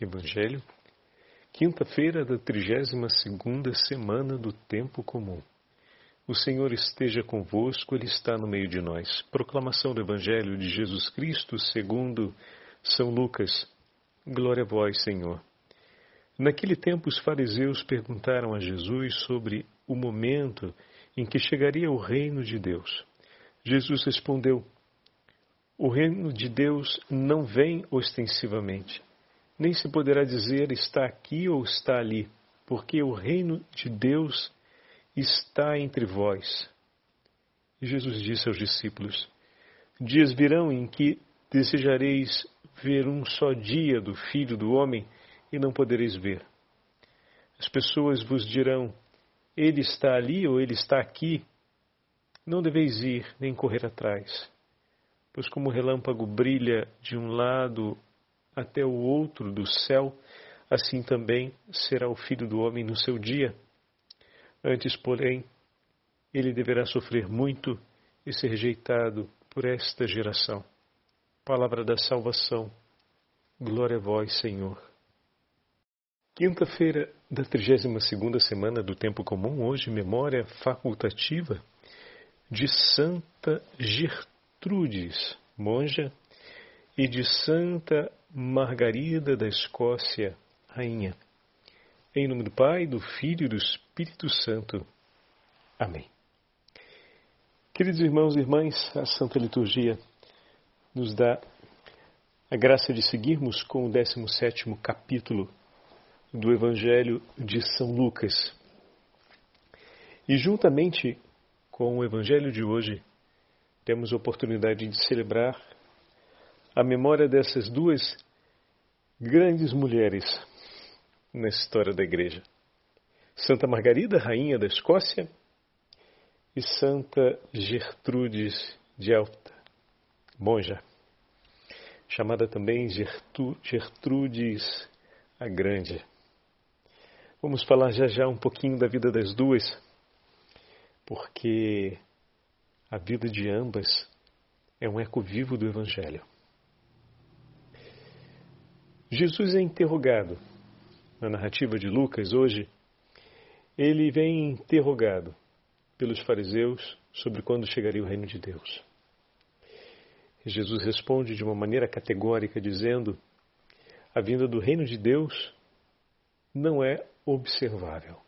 Evangelho, quinta-feira da 32ª semana do tempo comum. O Senhor esteja convosco, ele está no meio de nós. Proclamação do Evangelho de Jesus Cristo, segundo São Lucas. Glória a vós, Senhor. Naquele tempo os fariseus perguntaram a Jesus sobre o momento em que chegaria o reino de Deus. Jesus respondeu: O reino de Deus não vem ostensivamente nem se poderá dizer está aqui ou está ali, porque o reino de Deus está entre vós. E Jesus disse aos discípulos: Dias virão em que desejareis ver um só dia do Filho do Homem e não podereis ver. As pessoas vos dirão: Ele está ali ou ele está aqui. Não deveis ir nem correr atrás, pois como o relâmpago brilha de um lado até o outro do céu, assim também será o filho do homem no seu dia. Antes, porém, ele deverá sofrer muito e ser rejeitado por esta geração. Palavra da salvação. Glória a vós, Senhor. Quinta-feira da 32ª semana do tempo comum, hoje memória facultativa de Santa Gertrudes, monja, e de Santa Margarida da Escócia, Rainha. Em nome do Pai, do Filho e do Espírito Santo. Amém. Queridos irmãos e irmãs, a Santa Liturgia nos dá a graça de seguirmos com o 17 capítulo do Evangelho de São Lucas. E juntamente com o Evangelho de hoje, temos a oportunidade de celebrar a memória dessas duas grandes mulheres na história da Igreja: Santa Margarida, rainha da Escócia, e Santa Gertrudes de Alta, monja, chamada também Gertrudes a Grande. Vamos falar já já um pouquinho da vida das duas, porque a vida de ambas é um eco vivo do Evangelho. Jesus é interrogado na narrativa de Lucas hoje. Ele vem interrogado pelos fariseus sobre quando chegaria o reino de Deus. Jesus responde de uma maneira categórica, dizendo: a vinda do reino de Deus não é observável.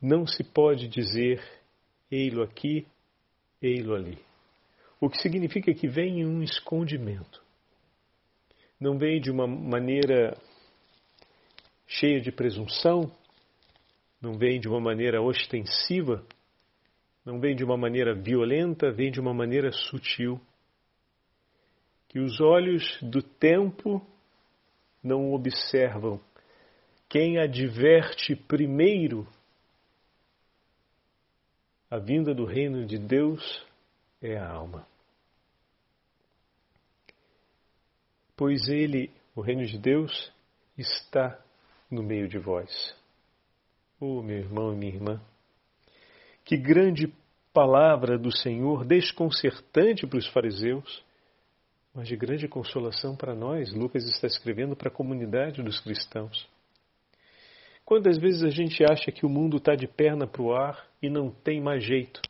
Não se pode dizer ei-lo aqui, ei-lo ali. O que significa que vem em um escondimento não vem de uma maneira cheia de presunção, não vem de uma maneira ostensiva, não vem de uma maneira violenta, vem de uma maneira sutil. Que os olhos do tempo não observam. Quem adverte primeiro a vinda do reino de Deus é a alma. Pois ele, o reino de Deus, está no meio de vós. Oh, meu irmão e minha irmã, que grande palavra do Senhor, desconcertante para os fariseus, mas de grande consolação para nós. Lucas está escrevendo para a comunidade dos cristãos. Quantas vezes a gente acha que o mundo está de perna para o ar e não tem mais jeito?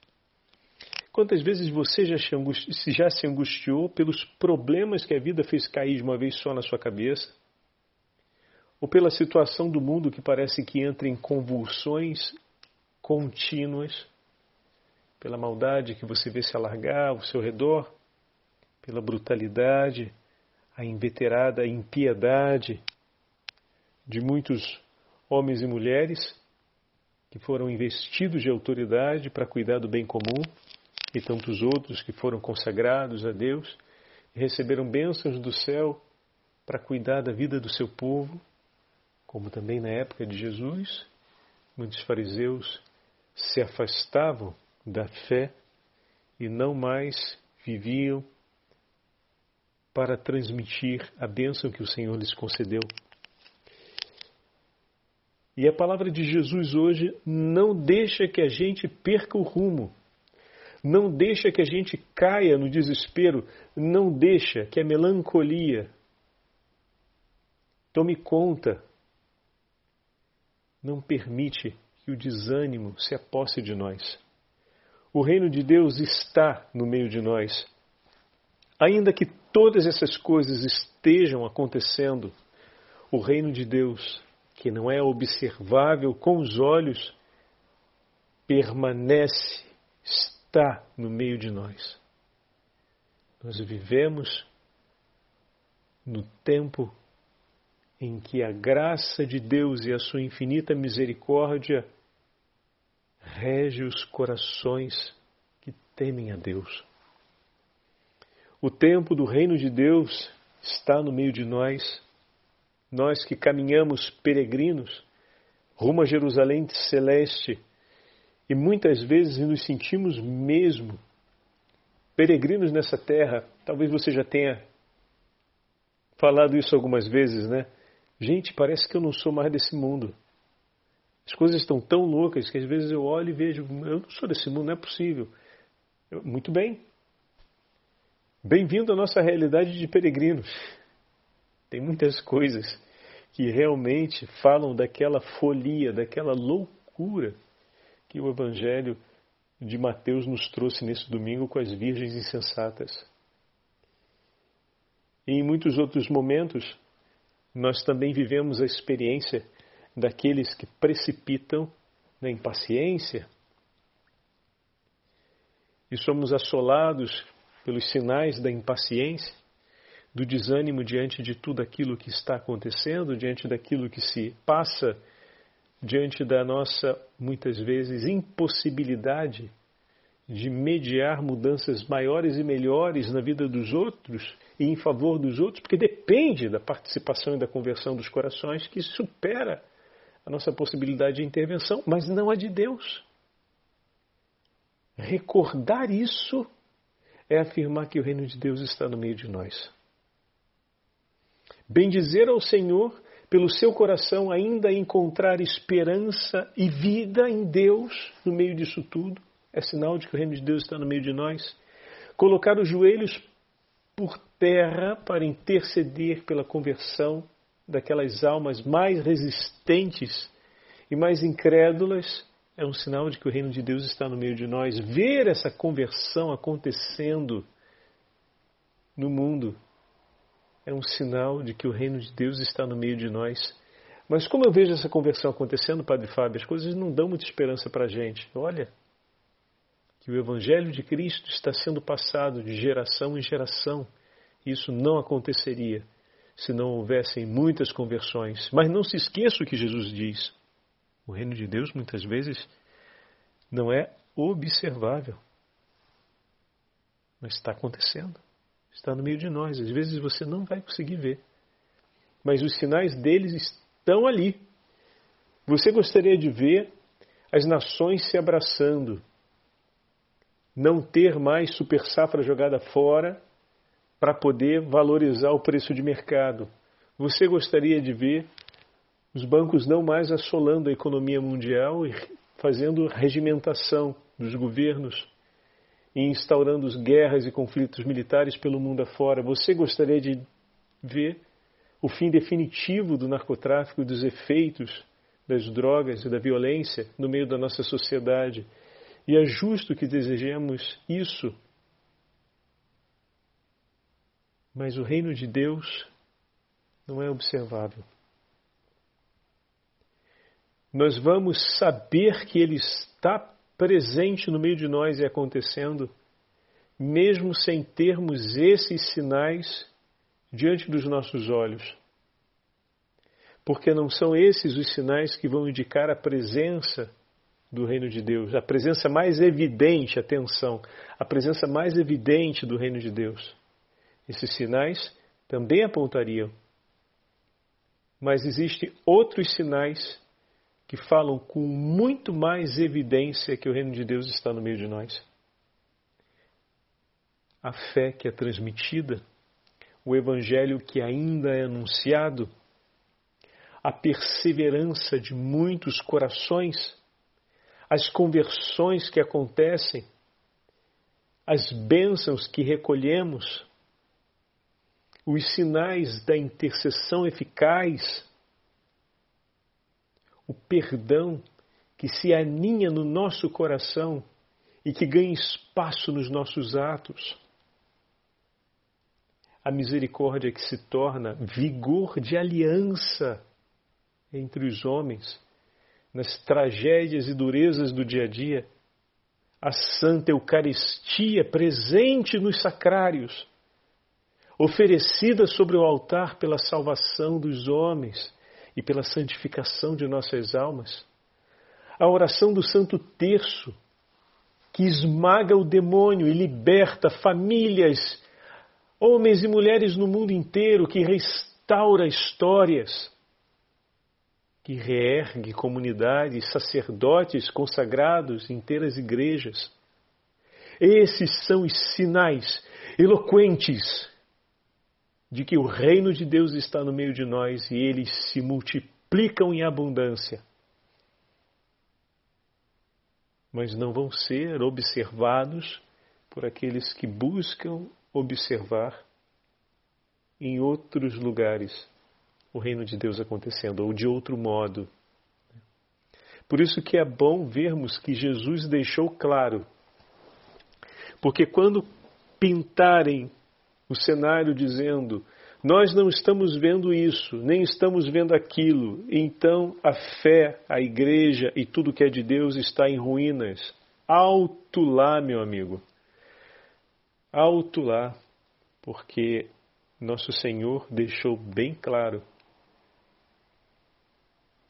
Quantas vezes você já se, já se angustiou pelos problemas que a vida fez cair de uma vez só na sua cabeça? Ou pela situação do mundo que parece que entra em convulsões contínuas? Pela maldade que você vê se alargar ao seu redor? Pela brutalidade, a inveterada impiedade de muitos homens e mulheres que foram investidos de autoridade para cuidar do bem comum? E tantos outros que foram consagrados a Deus e receberam bênçãos do céu para cuidar da vida do seu povo, como também na época de Jesus, muitos fariseus se afastavam da fé e não mais viviam para transmitir a bênção que o Senhor lhes concedeu. E a palavra de Jesus hoje não deixa que a gente perca o rumo não deixa que a gente caia no desespero, não deixa que a melancolia Tome conta. Não permite que o desânimo se aposse de nós. O reino de Deus está no meio de nós. Ainda que todas essas coisas estejam acontecendo, o reino de Deus, que não é observável com os olhos, permanece, está no meio de nós. Nós vivemos no tempo em que a graça de Deus e a sua infinita misericórdia rege os corações que temem a Deus. O tempo do reino de Deus está no meio de nós, nós que caminhamos peregrinos rumo a Jerusalém celeste e muitas vezes nos sentimos mesmo peregrinos nessa terra. Talvez você já tenha falado isso algumas vezes, né? Gente, parece que eu não sou mais desse mundo. As coisas estão tão loucas que às vezes eu olho e vejo, eu não sou desse mundo, não é possível. Muito bem. Bem-vindo à nossa realidade de peregrinos. Tem muitas coisas que realmente falam daquela folia, daquela loucura que o Evangelho de Mateus nos trouxe nesse domingo com as virgens insensatas. E em muitos outros momentos, nós também vivemos a experiência daqueles que precipitam na impaciência e somos assolados pelos sinais da impaciência, do desânimo diante de tudo aquilo que está acontecendo, diante daquilo que se passa, diante da nossa, muitas vezes, impossibilidade de mediar mudanças maiores e melhores na vida dos outros e em favor dos outros, porque depende da participação e da conversão dos corações que supera a nossa possibilidade de intervenção, mas não a de Deus. Recordar isso é afirmar que o reino de Deus está no meio de nós. Bendizer ao Senhor pelo seu coração ainda encontrar esperança e vida em Deus no meio disso tudo, é sinal de que o reino de Deus está no meio de nós. Colocar os joelhos por terra para interceder pela conversão daquelas almas mais resistentes e mais incrédulas, é um sinal de que o reino de Deus está no meio de nós. Ver essa conversão acontecendo no mundo é um sinal de que o reino de Deus está no meio de nós. Mas como eu vejo essa conversão acontecendo, Padre Fábio, as coisas não dão muita esperança para a gente. Olha, que o Evangelho de Cristo está sendo passado de geração em geração. Isso não aconteceria se não houvessem muitas conversões. Mas não se esqueça o que Jesus diz. O reino de Deus muitas vezes não é observável, mas está acontecendo. Está no meio de nós. Às vezes você não vai conseguir ver, mas os sinais deles estão ali. Você gostaria de ver as nações se abraçando, não ter mais super safra jogada fora para poder valorizar o preço de mercado. Você gostaria de ver os bancos não mais assolando a economia mundial e fazendo regimentação dos governos e instaurando guerras e conflitos militares pelo mundo afora. Você gostaria de ver o fim definitivo do narcotráfico e dos efeitos das drogas e da violência no meio da nossa sociedade. E é justo que desejemos isso mas o reino de Deus não é observável. Nós vamos saber que Ele está presente no meio de nós e acontecendo, mesmo sem termos esses sinais diante dos nossos olhos. Porque não são esses os sinais que vão indicar a presença do reino de Deus, a presença mais evidente, atenção, a presença mais evidente do reino de Deus. Esses sinais também apontariam. Mas existem outros sinais que falam com muito mais evidência que o reino de Deus está no meio de nós. A fé que é transmitida, o evangelho que ainda é anunciado, a perseverança de muitos corações, as conversões que acontecem, as bênçãos que recolhemos, os sinais da intercessão eficaz, o perdão que se aninha no nosso coração e que ganha espaço nos nossos atos. A misericórdia que se torna vigor de aliança entre os homens, nas tragédias e durezas do dia a dia. A Santa Eucaristia presente nos sacrários, oferecida sobre o altar pela salvação dos homens e pela santificação de nossas almas. A oração do Santo Terço, que esmaga o demônio e liberta famílias, homens e mulheres no mundo inteiro, que restaura histórias, que reergue comunidades, sacerdotes consagrados, inteiras igrejas. Esses são os sinais eloquentes de que o reino de Deus está no meio de nós e eles se multiplicam em abundância mas não vão ser observados por aqueles que buscam observar em outros lugares o reino de Deus acontecendo, ou de outro modo. Por isso que é bom vermos que Jesus deixou claro, porque quando pintarem o cenário dizendo nós não estamos vendo isso, nem estamos vendo aquilo. Então a fé, a igreja e tudo que é de Deus está em ruínas. Alto lá, meu amigo. Alto lá, porque nosso Senhor deixou bem claro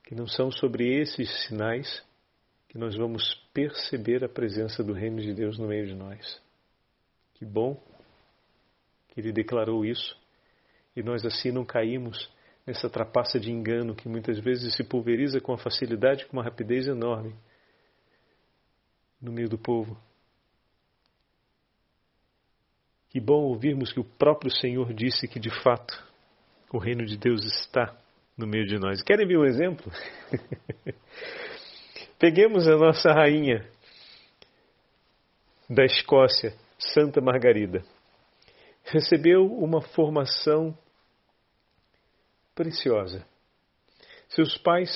que não são sobre esses sinais que nós vamos perceber a presença do Reino de Deus no meio de nós. Que bom ele declarou isso e nós assim não caímos nessa trapaça de engano que muitas vezes se pulveriza com uma facilidade, com uma rapidez enorme no meio do povo. Que bom ouvirmos que o próprio Senhor disse que de fato o reino de Deus está no meio de nós. Querem ver um exemplo? Peguemos a nossa rainha da Escócia, Santa Margarida recebeu uma formação preciosa. Seus pais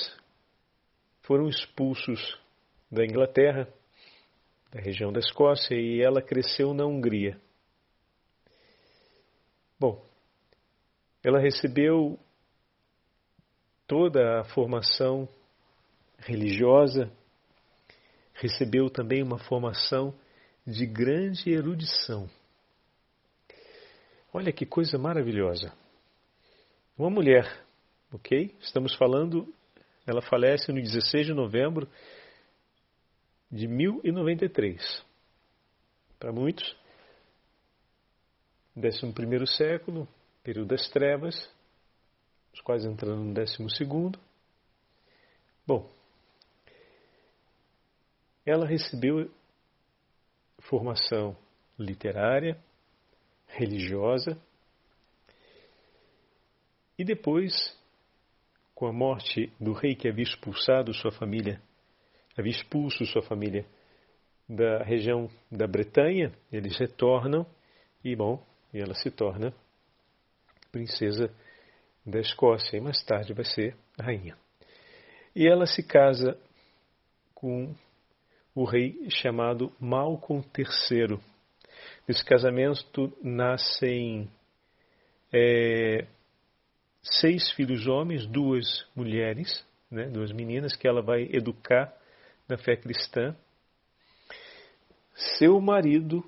foram expulsos da Inglaterra, da região da Escócia, e ela cresceu na Hungria. Bom, ela recebeu toda a formação religiosa, recebeu também uma formação de grande erudição. Olha que coisa maravilhosa. Uma mulher, ok? Estamos falando, ela falece no 16 de novembro de 1093. Para muitos, 11 século, período das trevas, os quais entrando no 12. Bom, ela recebeu formação literária, religiosa. E depois, com a morte do rei que havia expulsado sua família, havia expulso sua família da região da Bretanha, eles retornam e, bom, ela se torna princesa da Escócia e mais tarde vai ser rainha. E ela se casa com o rei chamado Malcolm III. Nesse casamento nascem é, seis filhos homens, duas mulheres, né, duas meninas que ela vai educar na fé cristã. Seu marido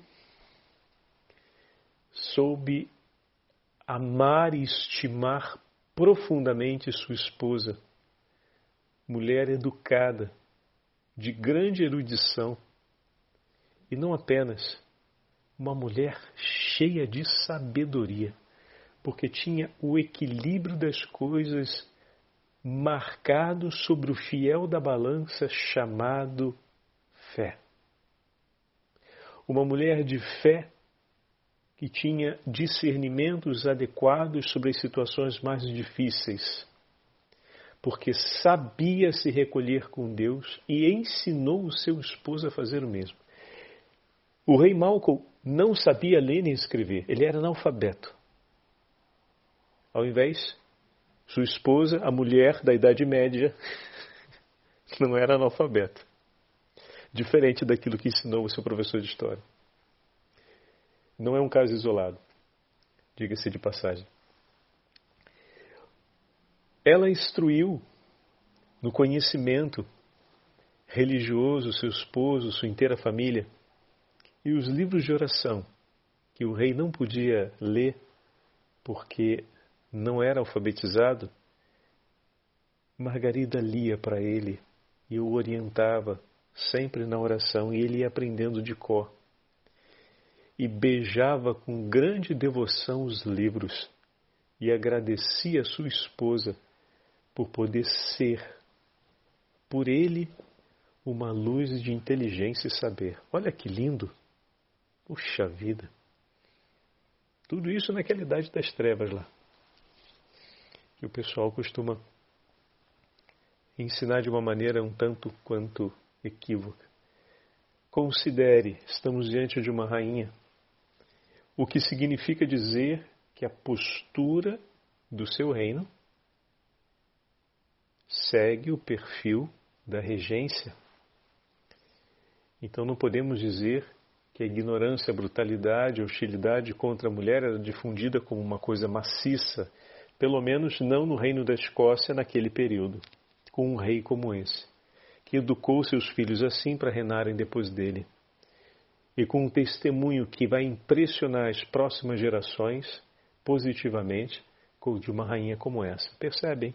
soube amar e estimar profundamente sua esposa, mulher educada, de grande erudição, e não apenas uma mulher cheia de sabedoria, porque tinha o equilíbrio das coisas marcado sobre o fiel da balança chamado fé. Uma mulher de fé que tinha discernimentos adequados sobre as situações mais difíceis, porque sabia se recolher com Deus e ensinou o seu esposo a fazer o mesmo. O rei Malcolm não sabia ler nem escrever, ele era analfabeto. Ao invés, sua esposa, a mulher da Idade Média, não era analfabeta. Diferente daquilo que ensinou o seu professor de história. Não é um caso isolado, diga-se de passagem. Ela instruiu no conhecimento religioso seu esposo, sua inteira família, e os livros de oração que o rei não podia ler porque não era alfabetizado, Margarida lia para ele e o orientava sempre na oração e ele ia aprendendo de cor. E beijava com grande devoção os livros e agradecia a sua esposa por poder ser, por ele, uma luz de inteligência e saber. Olha que lindo! Puxa vida! Tudo isso naquela idade das trevas lá. Que o pessoal costuma ensinar de uma maneira um tanto quanto equívoca. Considere, estamos diante de uma rainha, o que significa dizer que a postura do seu reino segue o perfil da regência. Então não podemos dizer que a ignorância, a brutalidade, a hostilidade contra a mulher era difundida como uma coisa maciça, pelo menos não no reino da Escócia naquele período, com um rei como esse, que educou seus filhos assim para reinarem depois dele. E com um testemunho que vai impressionar as próximas gerações positivamente, de uma rainha como essa. Percebem?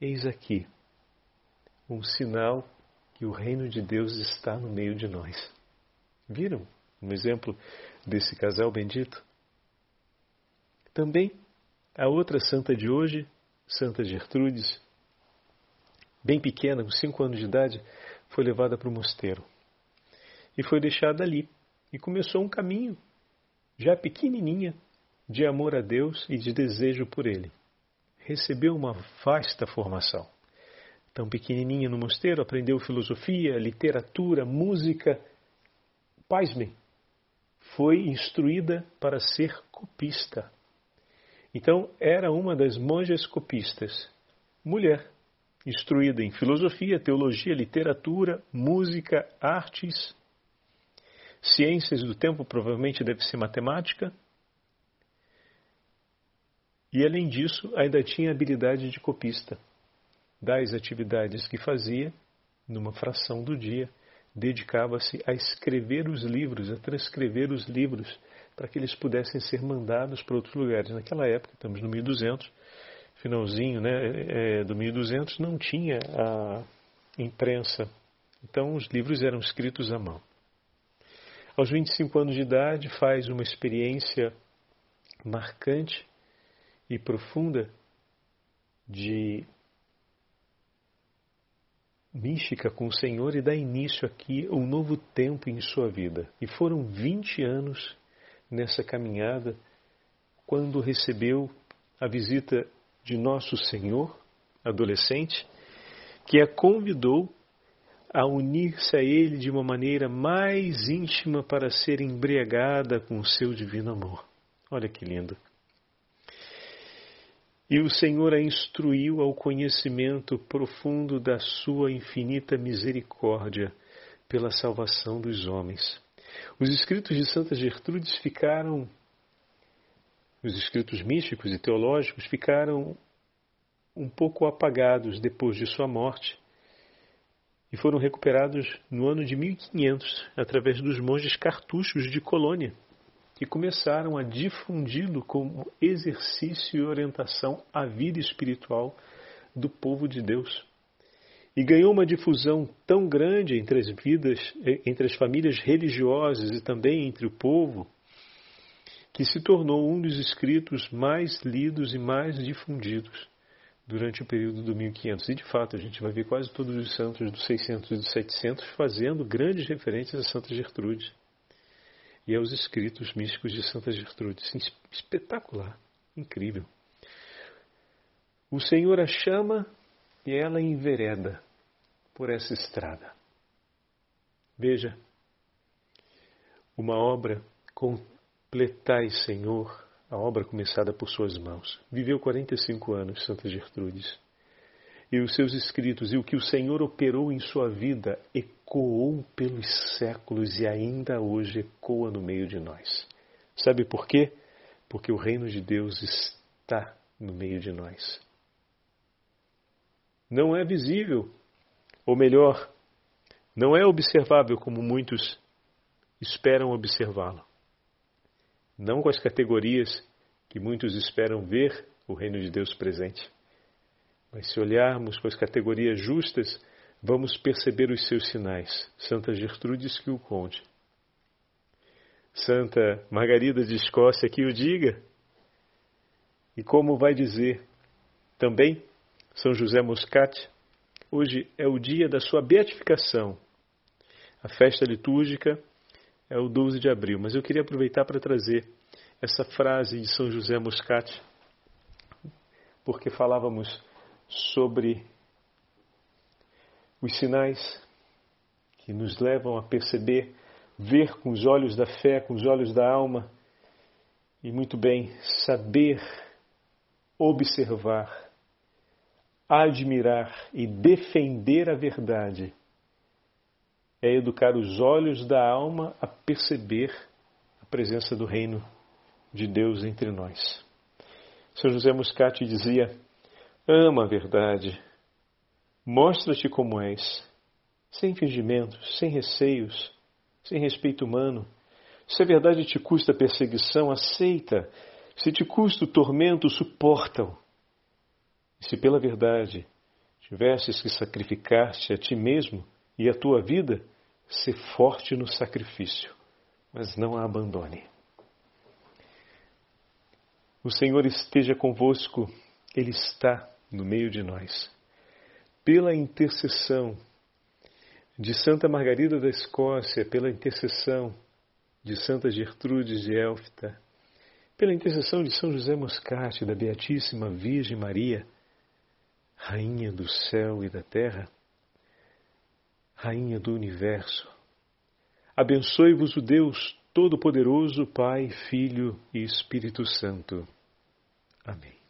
Eis aqui um sinal que o reino de Deus está no meio de nós. Viram um exemplo desse casal bendito? Também a outra santa de hoje, Santa Gertrudes, bem pequena, com cinco anos de idade, foi levada para o mosteiro e foi deixada ali e começou um caminho, já pequenininha, de amor a Deus e de desejo por Ele. Recebeu uma vasta formação tão pequenininha no mosteiro, aprendeu filosofia, literatura, música. Pasmem, foi instruída para ser copista. Então, era uma das monjas copistas, mulher, instruída em filosofia, teologia, literatura, música, artes, ciências do tempo, provavelmente deve ser matemática. E além disso, ainda tinha habilidade de copista das atividades que fazia, numa fração do dia, dedicava-se a escrever os livros, a transcrever os livros, para que eles pudessem ser mandados para outros lugares. Naquela época, estamos no 1200, finalzinho né, é, do 1200, não tinha a imprensa. Então, os livros eram escritos à mão. Aos 25 anos de idade, faz uma experiência marcante e profunda de mística com o Senhor e dá início aqui a um novo tempo em sua vida. E foram 20 anos nessa caminhada quando recebeu a visita de Nosso Senhor, adolescente, que a convidou a unir-se a Ele de uma maneira mais íntima para ser embriagada com o seu divino amor. Olha que lindo. E o Senhor a instruiu ao conhecimento profundo da sua infinita misericórdia pela salvação dos homens. Os escritos de Santa Gertrudes ficaram, os escritos místicos e teológicos ficaram um pouco apagados depois de sua morte e foram recuperados no ano de 1500 através dos monges cartuchos de Colônia que começaram a difundi-lo como exercício e orientação à vida espiritual do povo de Deus. E ganhou uma difusão tão grande entre as vidas, entre as famílias religiosas e também entre o povo, que se tornou um dos escritos mais lidos e mais difundidos durante o período do 1500. E de fato, a gente vai ver quase todos os santos dos 600 e dos 700 fazendo grandes referências a Santa Gertrude e aos escritos místicos de Santa Gertrude. Espetacular, incrível. O Senhor a chama e ela envereda por essa estrada. Veja, uma obra com completai, Senhor, a obra começada por suas mãos. Viveu 45 anos, Santa Gertrudes. E os seus escritos e o que o Senhor operou em sua vida ecoou pelos séculos e ainda hoje ecoa no meio de nós. Sabe por quê? Porque o reino de Deus está no meio de nós. Não é visível, ou melhor, não é observável como muitos esperam observá-lo não com as categorias que muitos esperam ver o reino de Deus presente. Mas se olharmos com as categorias justas, vamos perceber os seus sinais. Santa Gertrudes que o conte. Santa Margarida de Escócia que o diga. E como vai dizer também São José Moscati, hoje é o dia da sua beatificação. A festa litúrgica é o 12 de abril, mas eu queria aproveitar para trazer essa frase de São José Moscati, porque falávamos sobre os sinais que nos levam a perceber, ver com os olhos da fé, com os olhos da alma, e muito bem, saber observar, admirar e defender a verdade é educar os olhos da alma a perceber a presença do reino de Deus entre nós. São José Muscati dizia: Ama a verdade, mostra-te como és, sem fingimentos, sem receios, sem respeito humano. Se a verdade te custa perseguição, aceita. Se te custa o tormento, suporta-o. E se pela verdade tivesses que sacrificar-te a ti mesmo e a tua vida, se forte no sacrifício, mas não a abandone. O Senhor esteja convosco, Ele está no meio de nós. Pela intercessão de Santa Margarida da Escócia, pela intercessão de Santa Gertrudes de Elfta, pela intercessão de São José Moscati, da Beatíssima Virgem Maria, Rainha do céu e da terra, Rainha do universo, abençoe-vos o Deus Todo-Poderoso, Pai, Filho e Espírito Santo. Amém.